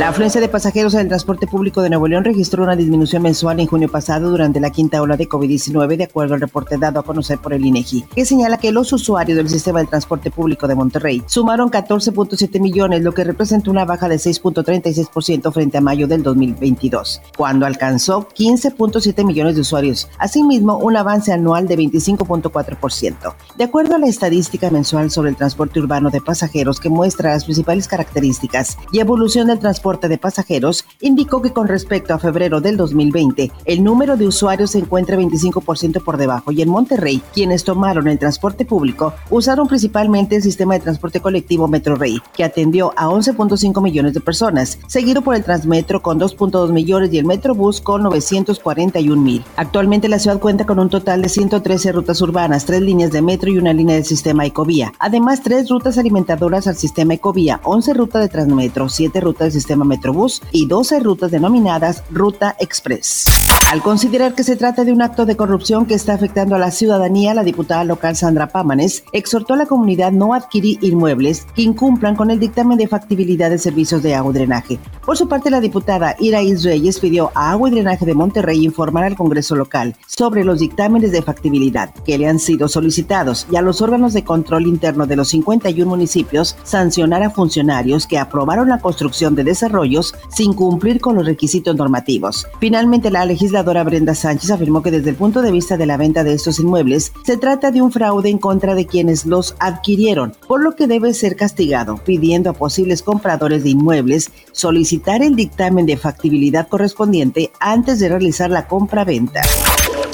La afluencia de pasajeros en el transporte público de Nuevo León registró una disminución mensual en junio pasado durante la quinta ola de COVID-19, de acuerdo al reporte dado a conocer por el INEGI, que señala que los usuarios del sistema de transporte público de Monterrey sumaron 14.7 millones, lo que representa una baja de 6.36% frente a mayo del 2022, cuando alcanzó 15.7 millones de usuarios. Asimismo, un avance anual de 25.4%. De acuerdo a la estadística mensual sobre el transporte urbano de pasajeros que muestra las principales características y evolución del transporte de pasajeros indicó que con respecto a febrero del 2020, el número de usuarios se encuentra 25% por debajo y en Monterrey, quienes tomaron el transporte público usaron principalmente el sistema de transporte colectivo Metro Rey, que atendió a 11.5 millones de personas, seguido por el Transmetro con 2.2 millones y el Metrobús con 941 mil. Actualmente la ciudad cuenta con un total de 113 rutas urbanas, tres líneas de metro y una línea del sistema Ecovía. Además, tres rutas alimentadoras al sistema Ecovía, 11 rutas de Transmetro, 7 rutas del sistema Metrobús y 12 rutas denominadas Ruta Express. Al considerar que se trata de un acto de corrupción que está afectando a la ciudadanía, la diputada local Sandra Pámanes exhortó a la comunidad no adquirir inmuebles que incumplan con el dictamen de factibilidad de servicios de agua y drenaje. Por su parte, la diputada Iraís Reyes pidió a Agua y Drenaje de Monterrey informar al Congreso local sobre los dictámenes de factibilidad que le han sido solicitados y a los órganos de control interno de los 51 municipios sancionar a funcionarios que aprobaron la construcción de desarrollos sin cumplir con los requisitos normativos. Finalmente, la legislación legisladora Brenda Sánchez afirmó que desde el punto de vista de la venta de estos inmuebles, se trata de un fraude en contra de quienes los adquirieron, por lo que debe ser castigado, pidiendo a posibles compradores de inmuebles solicitar el dictamen de factibilidad correspondiente antes de realizar la compra-venta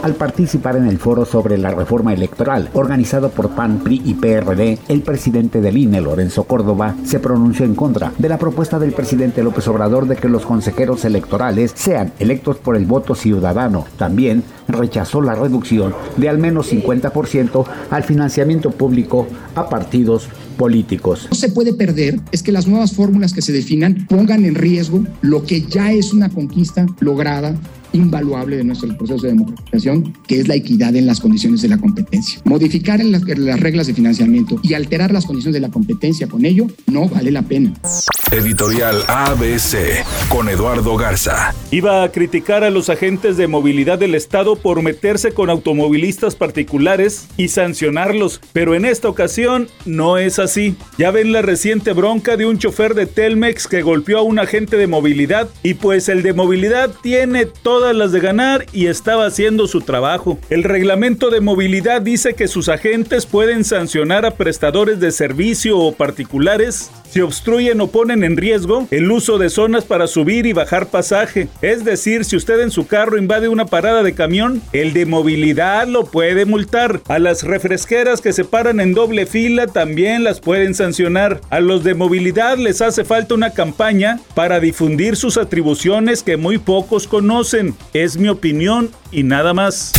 al participar en el foro sobre la reforma electoral organizado por PAN, PRI y PRD, el presidente del INE, Lorenzo Córdoba, se pronunció en contra de la propuesta del presidente López Obrador de que los consejeros electorales sean electos por el voto ciudadano. También rechazó la reducción de al menos 50% al financiamiento público a partidos políticos. No se puede perder es que las nuevas fórmulas que se definan pongan en riesgo lo que ya es una conquista lograda invaluable de nuestro proceso de democratización, que es la equidad en las condiciones de la competencia. Modificar las, las reglas de financiamiento y alterar las condiciones de la competencia con ello no vale la pena. Editorial ABC con Eduardo Garza. Iba a criticar a los agentes de movilidad del Estado por meterse con automovilistas particulares y sancionarlos, pero en esta ocasión no es así. Ya ven la reciente bronca de un chofer de Telmex que golpeó a un agente de movilidad y pues el de movilidad tiene todas las de ganar y estaba haciendo su trabajo. El reglamento de movilidad dice que sus agentes pueden sancionar a prestadores de servicio o particulares si obstruyen o ponen en riesgo el uso de zonas para subir y bajar pasaje. Es decir, si usted en su carro invade una parada de camión, el de movilidad lo puede multar. A las refresqueras que se paran en doble fila también las pueden sancionar. A los de movilidad les hace falta una campaña para difundir sus atribuciones que muy pocos conocen. Es mi opinión y nada más.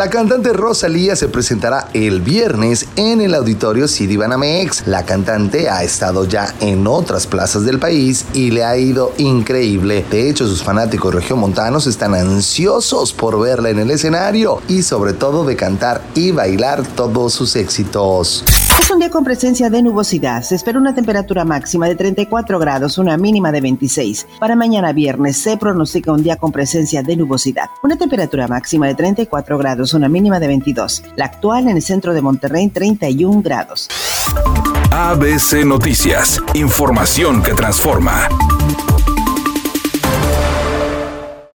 La cantante Rosalía se presentará el viernes en el auditorio City Banamex. La cantante ha estado ya en otras plazas del país y le ha ido increíble. De hecho, sus fanáticos regiomontanos están ansiosos por verla en el escenario y sobre todo de cantar y bailar todos sus éxitos. Es un día con presencia de nubosidad. Se espera una temperatura máxima de 34 grados, una mínima de 26. Para mañana viernes se pronostica un día con presencia de nubosidad. Una temperatura máxima de 34 grados, una mínima de 22. La actual en el centro de Monterrey, 31 grados. ABC Noticias. Información que transforma.